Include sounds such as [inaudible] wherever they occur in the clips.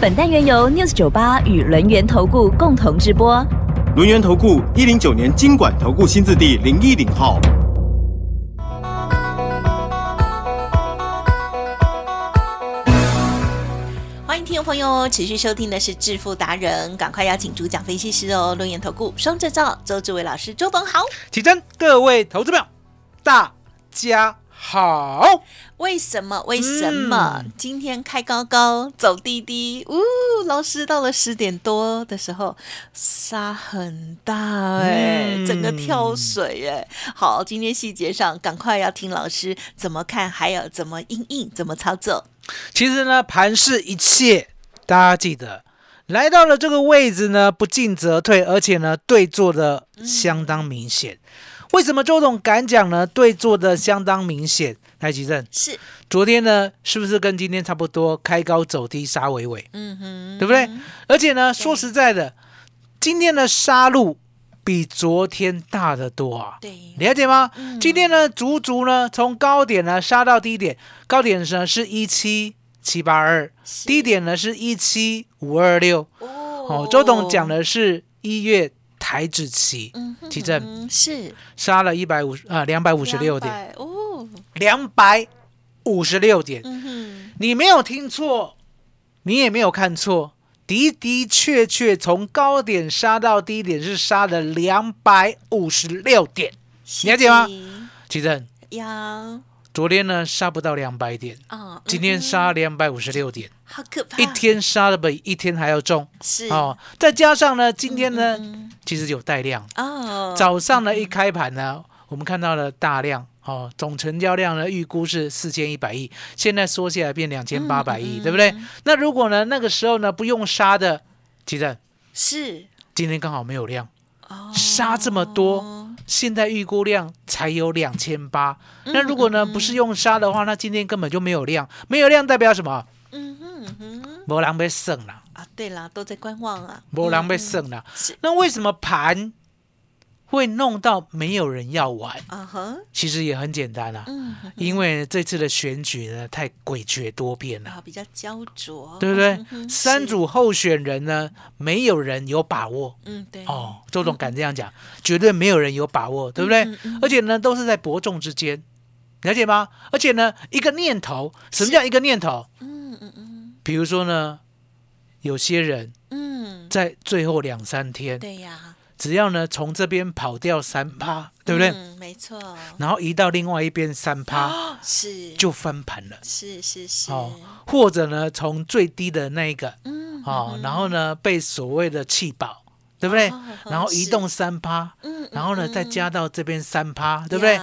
本单元由 News 九八与轮源投顾共同直播。轮源投顾一零九年经管投顾新字第零一零号。欢迎听众朋友持续收听的是致富达人，赶快邀请主讲分析师哦，轮源投顾双证照周志伟老师，周董好。起真，各位投资票，大家好。为什么？为什么、今天开高高走低低？呜，老师到了十点多的时候沙很大哎、嗯整个跳水哎。好，今天细节上赶快要听老师怎么看，还有怎么应应，怎么操作。其实呢，盘是一切，大家记得，来到了这个位置呢，不进则退，而且呢，对坐的相当明显。为什么周董敢讲呢？对做的相当明显。来，吉正，是，昨天呢，是不是跟今天差不多？开高走低，杀尾尾，嗯哼，对不对？而且呢，说实在的，今天的杀戮比昨天大得多啊。对，了解吗？嗯今天呢，足足呢从高点呢杀到低点，高点呢是一七七八二，低点呢是一七五二六。哦哦，周董讲，的是一月台指期嗯哼期正嗯是。杀了一百五啊两百五十六点，哦，两百五十六点，嗯，你没有听错，你也没有看错。的的确确，从高点杀到低点是杀了两百五十六点。了解吗？其正，呀，昨天呢杀不到两百点，啊，今天嗯杀两百五十六点，好可怕，一天杀的比一天还要重。是。哦。再加上呢，今天呢嗯其实有带量，哦，早上呢一开盘呢，我们看到了大量。哦，总成交量呢预估是四千一百亿，现在缩下来变两千八百亿，嗯。对不对？那如果呢那个时候呢不用杀的，其实是。今天刚好没有量，哦。杀这么多，现在预估量才有两千八。那如果呢不是用杀的话，那今天根本就没有量，没有量代表什么？嗯哼嗯哼。没人被剩了，啊，对啦，都在观望啊，没人被剩了。那为什么盘会弄到没有人要玩？啊哈，其实也很简单啊，因为这次的选举呢太诡谲多变了。啊比较焦灼，对不对嗯？三，是组候选人呢，没有人有把握嗯对，哦。周总敢这样讲，绝对没有人有把握，对不对？而且呢，都是在伯仲之间，了解吗？而且呢，一个念头，什么叫一个念头？嗯嗯嗯比如说呢，有些人嗯，在最后两三天，对呀，只要呢从这边跑掉三趴，对不对？嗯，没错，然后移到另外一边三趴，哦是就翻盘了。是是是，哦，或者呢，从最低的那一个嗯哦，然后呢被所谓的气保，对不对哦？然后移是动三趴，嗯，然后呢嗯再加到这边三趴，对不对？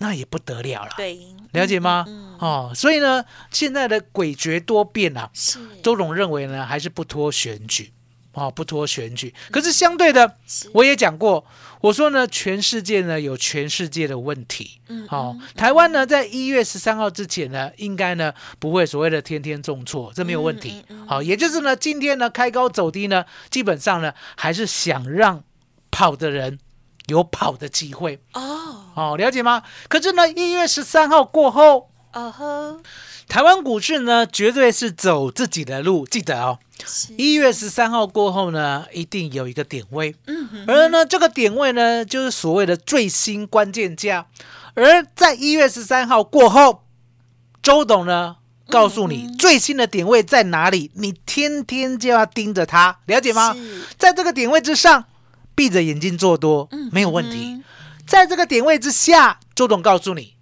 那也不得了了，对，了解吗？嗯嗯哦，所以呢，现在的诡谲多变啊，是周总认为呢，还是不拖选举。哦，不拖选举，可是相对的，我也讲过，我说呢，全世界呢有全世界的问题，嗯哦，台湾呢在一月十三号之前呢，应该呢不会所谓的天天重挫，这没有问题嗯嗯嗯。好、也就是呢，今天呢开高走低呢，基本上呢还是想让跑的人有跑的机会，哦。哦，了解吗？可是呢，一月十三号过后，哦呵，台湾股市呢绝对是走自己的路，记得哦，是一月十三号过后呢，一定有一个点位。嗯哼而呢，这个点位呢，就是所谓的最新关键价。而在一月十三号过后，周董呢告诉你最新的点位在哪里，你天天就要盯着它，了解吗？在这个点位之上，闭着眼睛做多嗯没有问题。嗯在这个点位之下，周董告诉你，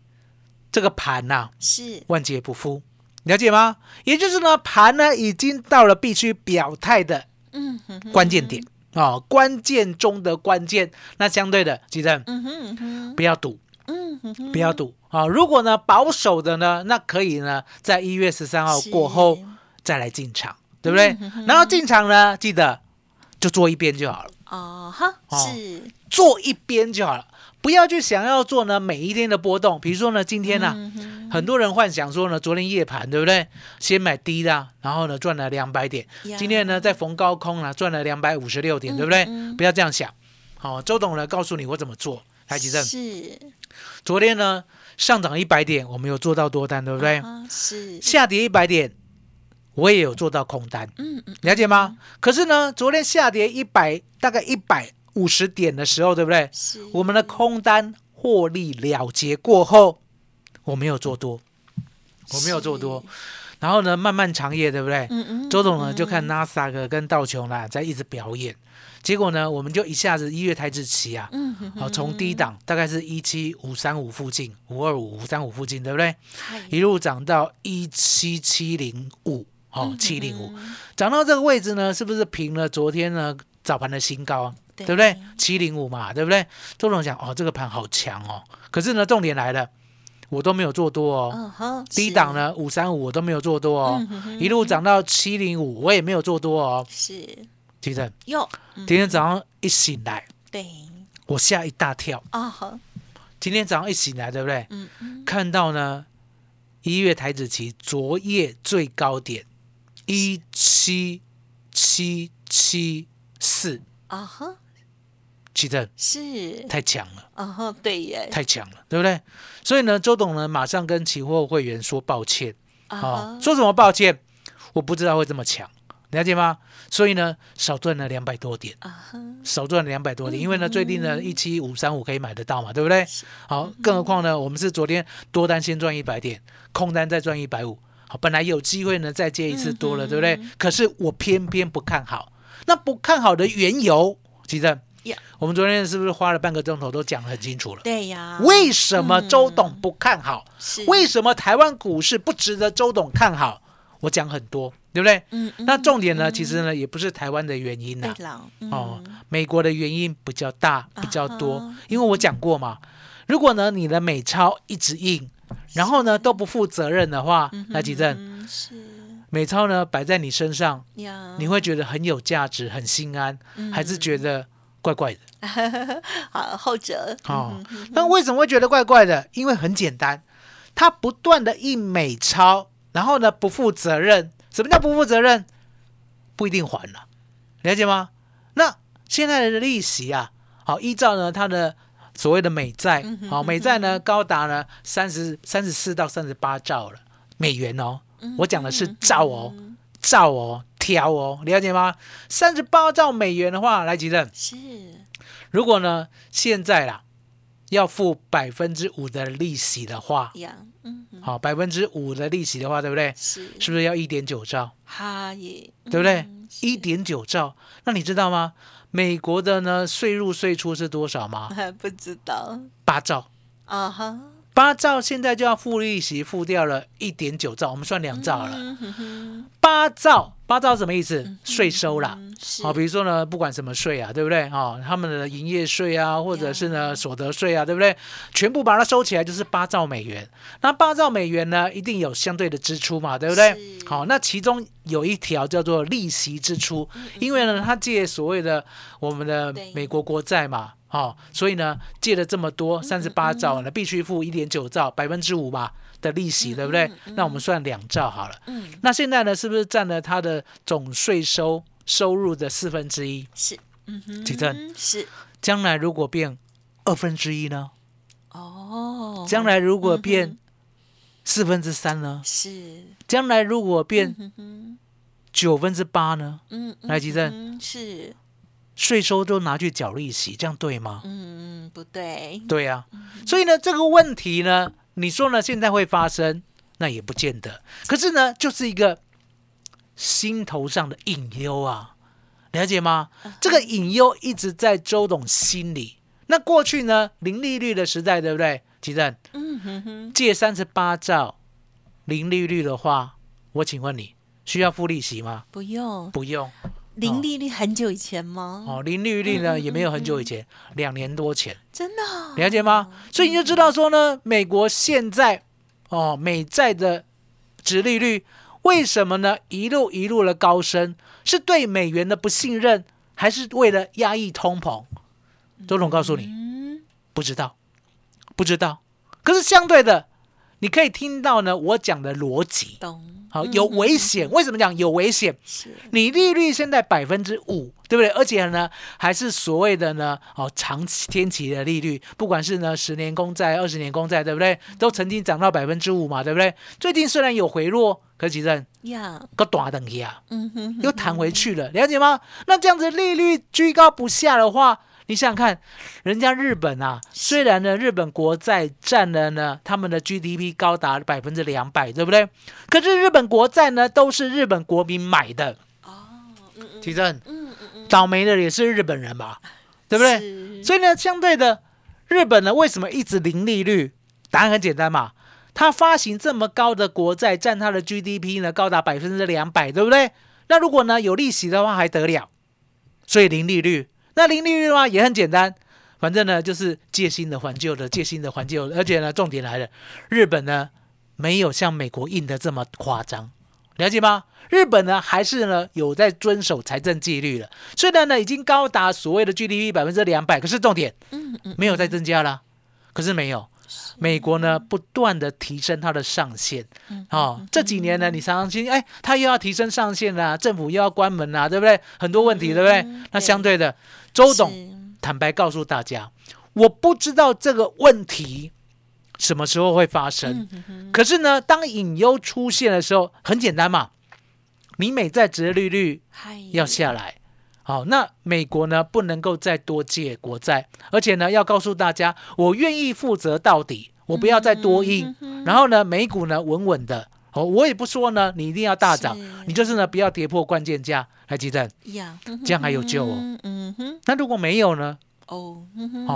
这个盘呐、是万劫不复，了解吗？也就是呢，盘呢已经到了必须表态的嗯哼哼关键点哦，关键中的关键。那相对的，记得嗯哼不要赌，嗯哼哼不要赌啊、如果呢保守的呢，那可以呢，在一月十三号过后再来进场。对不对？然后进场呢，记得就做一边就好了，哦哈，哦是做一边就好了，不要去想要做呢每一天的波动。比如说呢，今天呢、嗯很多人幻想说呢，昨天夜盘对不对？先买低的，然后呢赚了两百点，今天呢再逢高空呢赚了两百五十六点，对不对？嗯不要这样想。好、周董呢告诉你我怎么做。台积电是，昨天呢上涨一百点，我们有做到多单，对不对？啊是，下跌一百点，我也有做到空单，嗯嗯，了解吗？可是呢，昨天下跌一百，大概一百五十点的时候，对不对？是。我们的空单获利了结过后，我没有做多，我没有做多，然后呢，漫漫长夜，对不对？嗯嗯，周董呢就看纳斯达克跟道琼啦在一直表演，结果呢，我们就一下子一月台子期啊，好从低档大概是一七五三五附近，五二五五三五附近，对不对？一路涨到一七七零五，哦，七零五，嗯涨到这个位置呢，是不是平了昨天呢早盘的新高啊？对。对不对？七零五嘛，对不对？周总讲哦，这个盘好强哦，可是呢，重点来了，我都没有做多哦，低档呢五三五我都没有做多哦，嗯哼哼。一路涨到七零五，我也没有做多哦。是。今天早上一醒来，对。我吓一大跳。啊哈，今天早上一醒来，对不对？嗯嗯，看到呢，一月台子期昨夜最高点一七七七四，啊哈，其实是，太强了，啊哈，对耶，太强了，对不对？所以呢，周董呢马上跟期货会员说抱歉。啊、说什么抱歉？我不知道会这么强，了解吗？所以呢，少赚了两百多点，啊哈，少赚了两百多点，因为呢，最近呢一七五三五可以买得到嘛，对不对？好，更何况呢，我们是昨天多单先赚一百点，空单再赚一百五，好，本来有机会呢再接一次多了，对不对？可是我偏偏不看好，那不看好的缘由，记得 Yeah 我们昨天是不是花了半个钟头都讲得很清楚了？对呀，为什么周董不看好？是。为什么台湾股市不值得周董看好？我讲很多，对不对？嗯，嗯那重点呢，其实呢也不是台湾的原因呐、对了，哦嗯，美国的原因比较大，比较多，啊因为我讲过嘛，如果呢你的美钞一直印，然后呢都不负责任的话，那几正嗯是。美钞呢摆在你身上，呀，你会觉得很有价值、很心安，嗯。还是觉得怪怪的？[laughs] 好后者哦，那为什么会觉得怪怪的？因为很简单，它不断的印美钞，然后呢不负责任。什么叫不负责任？不一定还了，了解吗？那现在的利息啊，好，依照呢它的所谓的美债，好，美债呢高达呢三十三十四到三十八兆了美元哦，我讲的是兆哦，兆哦，了解吗？三十八兆美元的话，来吉正。是如果呢，现在啦要付百分之五的利息的话，好，百分之五的利息的话，对不对？是是不是要一点九兆？哈耶对不对一点九兆，那你知道吗？美国的呢税入税出是多少吗？还 [laughs] 不知道八兆，啊哈，八兆现在就要付利息，付掉了一点九兆，我们算两兆好了。八兆，八兆什么意思？税收啦。好，比如说呢，不管什么税啊，对不对？哦，他们的营业税啊，或者是呢所得税啊，对不对？全部把它收起来就是八兆美元。那八兆美元呢，一定有相对的支出嘛，对不对？是好，那其中有一条叫做利息支出，因为呢，他借所谓的我们的美国国债嘛，哦，所以呢，借了这么多三十八兆呢，必须付一点九兆，百分之五吧的利息，对不对？那我们算两兆好了。嗯。那现在呢，是不是占了它的总税收收入的四分之一？是。嗯哼。几正是。将来如果变二分之一呢？哦，将来如果变四分之三呢？是。将来如果变九分之八呢？嗯来吉正。嗯是税收都拿去缴利息，这样对吗？嗯嗯不对对呀、所以呢，这个问题呢，你说呢，现在会发生，那也不见得。可是呢，就是一个心头上的隐忧啊，了解吗？这个隐忧一直在周董心里。那过去呢，零利率的时代，对不对？吉正嗯哼哼借三十八兆，零利率的话，我请问你需要付利息吗？不用不用零利率很久以前吗？哦，零利率呢也没有很久以前，两年多前。真的哦了解吗？所以你就知道说呢，美国现在哦美债的值利率为什么呢？一路一路的高升，是对美元的不信任，还是为了压抑通膨？周总告诉你，不知道，不知道。可是相对的，你可以听到呢，我讲的逻辑。懂？好，有危险。为什么讲有危险？是你利率现在百分之五，对不对？而且呢，还是所谓的呢，哦，长期天期的利率，不管是呢十年公债、二十年公债，对不对？都曾经涨到百分之五嘛，对不对？最近虽然有回落，可是其实呀，个短等一啊，嗯哼哼，又弹回去了，了解吗？那这样子利率居高不下的话，你想想看，人家日本啊，虽然呢日本国债占了呢他们的 GDP 高达百分之两百，对不对？可是日本国债呢都是日本国民买的，哦，嗯嗯其正嗯嗯嗯，倒霉的也是日本人吧，对不对？所以呢，相对的，日本呢为什么一直零利率？答案很简单嘛，它发行这么高的国债，占它的 GDP 呢高达百分之两百，对不对？那如果呢有利息的话还得了，所以零利率。那零利率的话也很简单，反正呢就是借新的还旧的，借新的还旧的，而且呢重点来了，日本呢没有像美国印的这么夸张。了解吗？日本呢还是呢有在遵守财政纪律了，虽然呢已经高达所谓的 GDP 百分之两百，可是重点嗯嗯没有再增加了。可是没有，美国呢不断的提升它的上限。嗯哦，这几年呢，你常常听，哎，它又要提升上限啦、政府又要关门啦、对不对？很多问题，对不对？嗯那相对的，周董坦白告诉大家，我不知道这个问题什么时候会发生。嗯哼哼可是呢，当隐忧出现的时候，很简单嘛，你美债值利率要下来。好，那美国呢不能够再多借国债，而且呢要告诉大家，我愿意负责到底，我不要再多印。然后呢，美股呢稳稳的。哦，我也不说呢，你一定要大涨，你就是呢不要跌破关键价来急诊。呀，这样还有救哦嗯嗯哼，那如果没有呢？哦，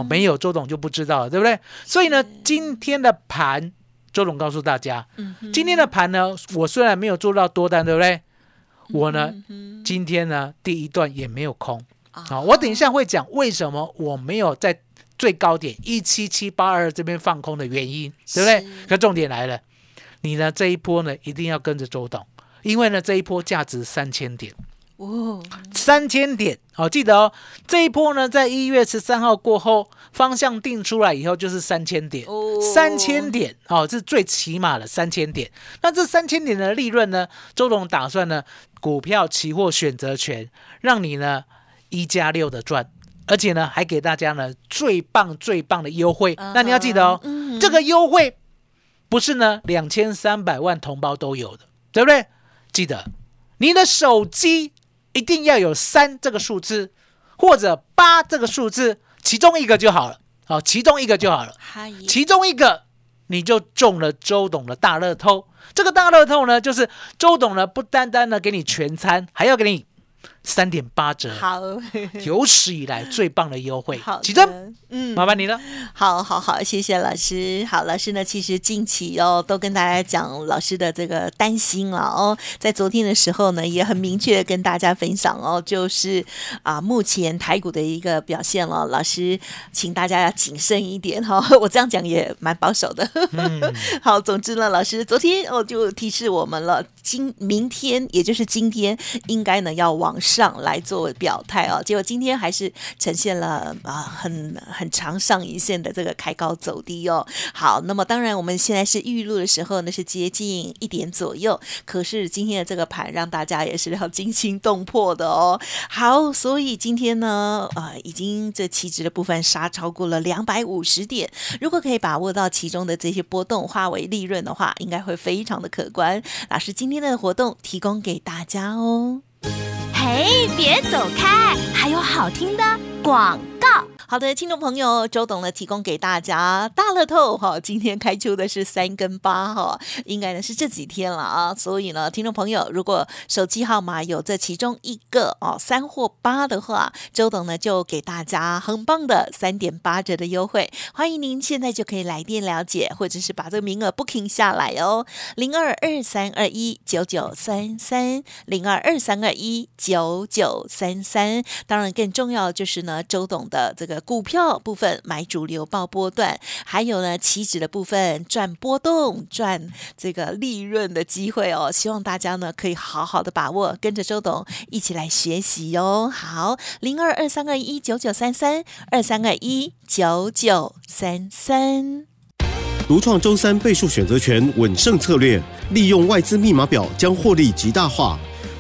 没有周董就不知道了，对不对？所以呢，今天的盘，周董告诉大家，今天的盘呢，我虽然没有做到多单，对不对？我呢，今天呢第一段也没有空啊啊。我等一下会讲为什么我没有在最高点一七七八二这边放空的原因，对不对是？可重点来了，你呢这一波呢一定要跟着周董，因为呢这一波价值三千点。哦，三千点，好、记得哦。这一波呢，在一月十三号过后，方向定出来以后就是三千点，哦三千点哦，这是最起码的三千点。那这三千点的利润呢，周董打算呢，股票、期货、选择权，让你呢一加六的赚，而且呢，还给大家呢最棒最棒的优惠。那你要记得哦，嗯这个优惠不是呢两千三百万同胞都有的，对不对？记得你的手机一定要有三这个数字，或者八这个数字，其中一个就好了。好，其中一个就好了。嗨，其中一个你就中了周董的大乐透。这个大乐透呢，就是周董呢不单单呢给你全餐，还要给你三点八折，好，[laughs] 有史以来最棒的优惠好。启真，嗯，麻烦你了。好好好，谢谢老师。好，老师呢，其实近期哦，都跟大家讲老师的这个担心了哦。在昨天的时候呢，也很明确地跟大家分享哦，就是啊，目前台股的一个表现了。老师，请大家要谨慎一点哈、哦。[laughs] 我这样讲也蛮保守的。嗯，[laughs] 好，总之呢，老师昨天哦就提示我们了，今明天也就是今天应该呢要往上上来做表态哦。结果今天还是呈现了啊很很长上影线的这个开高走低哦。好，那么当然我们现在是预录的时候呢是接近一点左右，可是今天的这个盘让大家也是要惊心动魄的哦。好，所以今天呢啊、已经这期指的部分杀超过了两百五十点，如果可以把握到其中的这些波动化为利润的话，应该会非常的可观。老师今天的活动提供给大家哦。嘿，别走开，还有好听的广告。好的，听众朋友，周董呢提供给大家大乐透哈，今天开出的是三跟八哈，应该呢是这几天了啊，所以呢，听众朋友如果手机号码有这其中一个哦三或八的话，周董呢就给大家很棒的三点八折的优惠，欢迎您现在就可以来电了解，或者是把这个名额 booking 下来哦，零二二三二一九九三三零二二三二一九九三三，当然更重要就是呢，周董的这个股票部分买主流报波段，还有呢期指的部分赚波动、赚这个利润的机会哦。希望大家呢可以好好的把握，跟着周董一起来学习哟。好，零二二三二一九九三三二三二一九九三三。独创周三倍数选择权稳胜策略，利用外资密码表将获利极大化。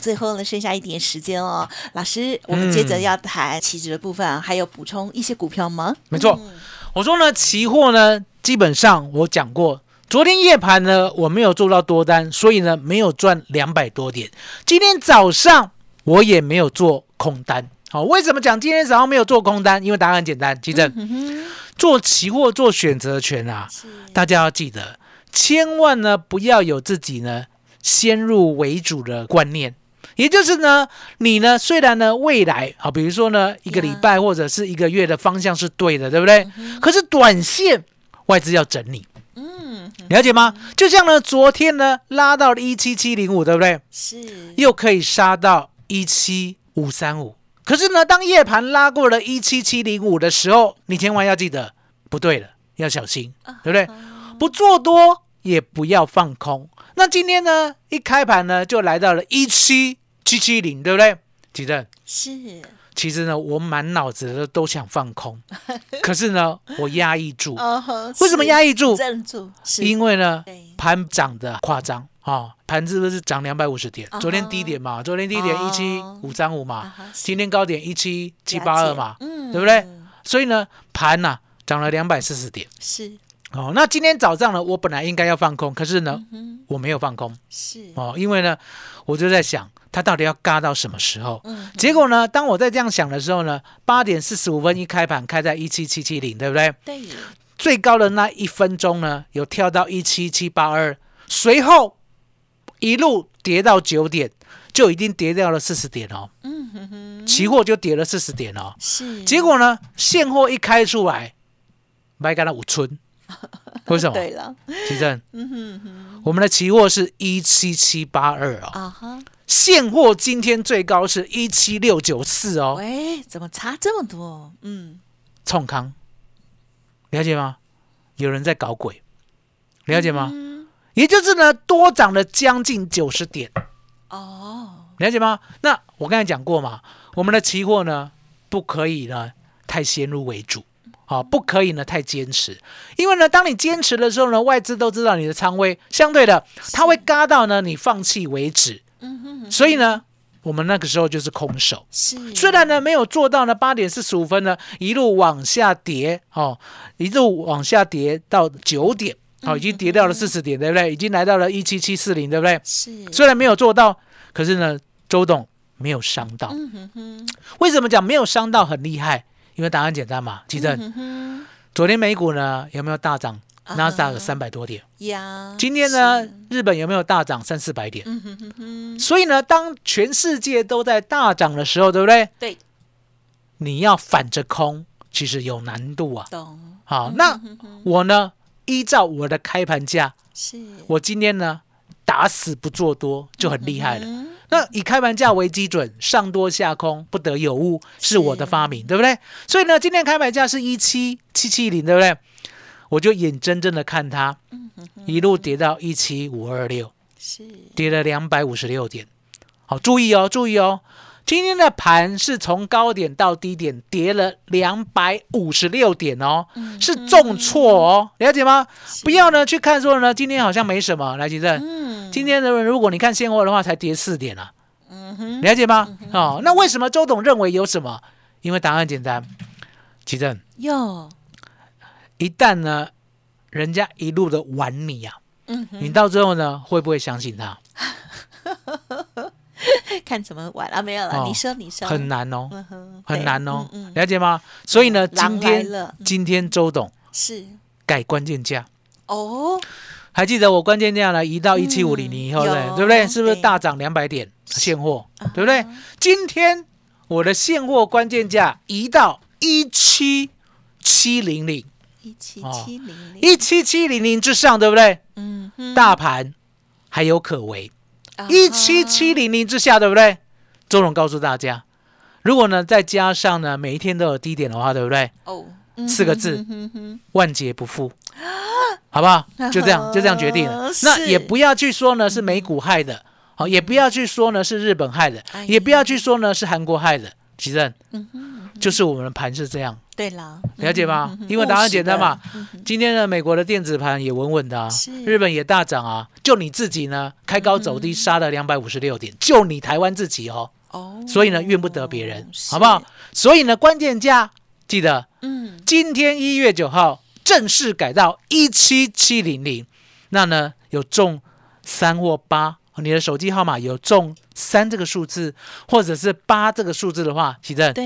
最后呢，剩下一点时间哦，老师，我们接着要谈期指的部分啊，还有补充一些股票吗？没错，我说呢，期货呢，基本上我讲过，昨天夜盘呢，我没有做到多单，所以呢，没有赚两百多点。今天早上我也没有做空单。好，为什么讲今天早上没有做空单？因为答案很简单，其正做期货做选择权啊，大家要记得，千万呢不要有自己呢先入为主的观念。也就是呢，你呢虽然呢未来啊，比如说呢一个礼拜或者是一个月的方向是对的，对不对？可是短线外资要整理，嗯，了解吗？就像呢昨天呢拉到了一七七零五，对不对？是，又可以杀到一七五三五。可是呢，当夜盘拉过了一七七零五的时候，你千万要记得不对了，要小心，对不对？不做多也不要放空。那今天呢一开盘呢就来到了一七。七七零对不对？吉正是，其实呢，我满脑子的都想放空，[laughs] 可是呢，我压抑住。为什么压抑住？镇住，因为呢，盘涨的夸张啊，盘是不是涨两百五十点？昨天低点嘛，昨天低点一七五三五嘛，今天高点一七七八二嘛，对不对？所以呢，盘呐涨了两百四十点。是哦，那今天早上呢，我本来应该要放空，可是呢，我没有放空。是哦，因为呢，我就在想。它到底要嘎到什么时候？嗯，结果呢？当我在这样想的时候呢，八点四十五分一开盘，开在一七七七零，对不对？对。最高的那一分钟呢，有跳到一七七八二，随后一路跌到九点，就已经跌掉了四十点哦。嗯哼哼。期货就跌了四十点哦。是。结果呢？现货一开出来，卖干了五寸。[laughs] 为什么？对了，奇正。嗯哼哼。我们的期货是一七七八二啊。啊哈。现货今天最高是一七六九四哦，喂，怎么差这么多？嗯，冲康，了解吗？有人在搞鬼，了解吗？也就是呢，多涨了将近九十点哦，了解吗？那我刚才讲过嘛，我们的期货呢，不可以呢太先入为主，好，不可以呢太坚持，因为呢，当你坚持的时候呢，外资都知道你的仓位，相对的，它会嘎到呢你放弃为止。嗯哼，所以呢，我们那个时候就是空手，是虽然呢没有做到呢八点四十五分呢一路往下跌哦，一路往下跌到九点哦，已经跌掉了四十点，对不对？已经来到了一七七四零，对不对？是虽然没有做到，可是呢，周董没有伤到。嗯哼哼，为什么讲没有伤到很厉害？因为答案简单嘛，其实昨天美股呢有没有大涨？纳斯达克三百多点，呀，今天呢，日本有没有大涨三四百点？嗯哼哼哼。所以呢，当全世界都在大涨的时候，对不对？对。你要反着空，其实有难度啊。懂。好，那我呢，依照我的开盘价，是我今天呢，打死不做多就很厉害了。那以开盘价为基准，上多下空不得有误，是我的发明，对不对？所以呢，今天开盘价是一七七七零，对不对？我就眼睁睁的看它一路跌到一七五二六，是跌了两百五十六点。好，注意哦，注意哦，今天的盘是从高点到低点跌了两百五十六点哦，是重挫哦，了解吗？不要呢去看说呢，今天好像没什么。来，吉正，嗯，今天的如果你看现货的话，才跌四点啊，嗯哼，了解吗？哦，那为什么周董认为有什么？因为答案简单，吉正有。一旦呢，人家一路的玩你呀，嗯，你到最后呢，会不会相信他？[laughs] 看怎么玩。啊？没有了，你说你说，很难哦，很难哦，了解吗？所以呢，今天今天周董是。改关键价。哦，还记得我关键价呢移到一七五零零以后，对有对不对？是不是大涨两百点现货，对不对？今天我的现货关键价移到一七七零零，一七零零，一七七零零之上，对不对？嗯哼，大盘还有可为，啊一七七零零之下，对不对？周总告诉大家，如果呢再加上呢每一天都有低点的话，对不对？哦，四个字万劫不复，好不好？[laughs] 就这样，就这样决定了。那也不要去说呢是美股害的，好，也不要去说呢是日本害的哎，也不要去说呢是韩国害的。其正，嗯哼，就是我们的盘是这样，对啦，了解吗嗯？因为答案简单嘛。今天的，美国的电子盘也稳稳的啊，日本也大涨啊，就你自己呢开高走低杀了两百五十六点，就你台湾自己哦，哦，所以呢怨不得别人，好不好？？所以呢关键价记得嗯，今天一月九号正式改到一七七零零，那呢有中三或八，你的手机号码有中三这个数字，或者是八这个数字的话，奇正对。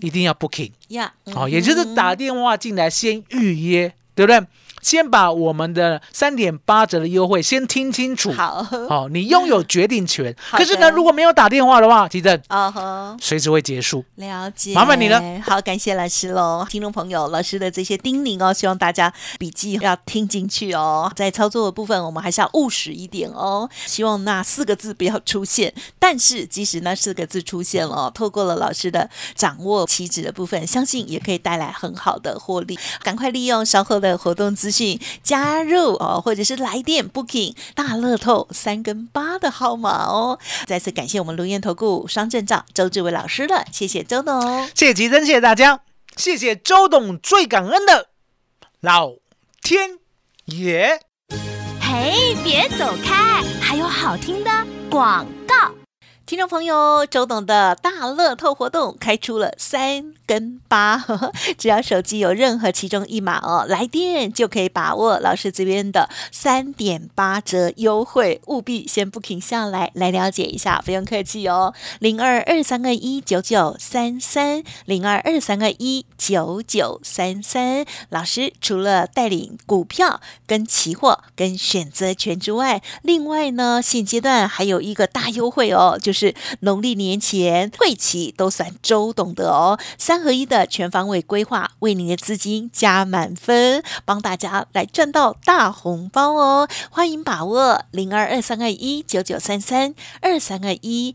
一定要 booking 呀，哦，也就是打电话进来先预约，对不对？先把我们的三点八折的优惠先听清楚，好，哦，你拥有决定权。可是呢，如果没有打电话的话，奇正啊哈。随时会结束。了解，麻烦你了。好，感谢老师喽，听众朋友，老师的这些叮咛哦，希望大家笔记要听进去哦。在操作的部分，我们还是要务实一点哦。希望那四个字不要出现。但是，即使那四个字出现了哦，透过了老师的掌握期指的部分，相信也可以带来很好的获利。赶快利用稍后的活动资讯加入哦，或者是来电 booking 大乐透三跟八的号码哦。再次感谢我们卢燕投顾双证照周志伟老师了，谢谢周董。谢谢吉珍，谢谢大家，谢谢周董，最感恩的老天爷。嘿，别走开，还有好听的广告。听众朋友，周董的大乐透活动开出了三跟八，呵 [laughs] 呵只要手机有任何其中一码哦，来电就可以把握老师这边的三点八折优惠，务必先不停下来来了解一下，不用客气哦，零二二三二一九九三三零二二三二一九九三三。老师除了带领股票、跟期货、跟选择权之外，另外呢，现阶段还有一个大优惠哦，就是是农历年前会期都算周董的哦，三合一的全方位规划，为您的资金加满分，帮大家来赚到大红包哦！欢迎把握零二二三二一九九三三二三二一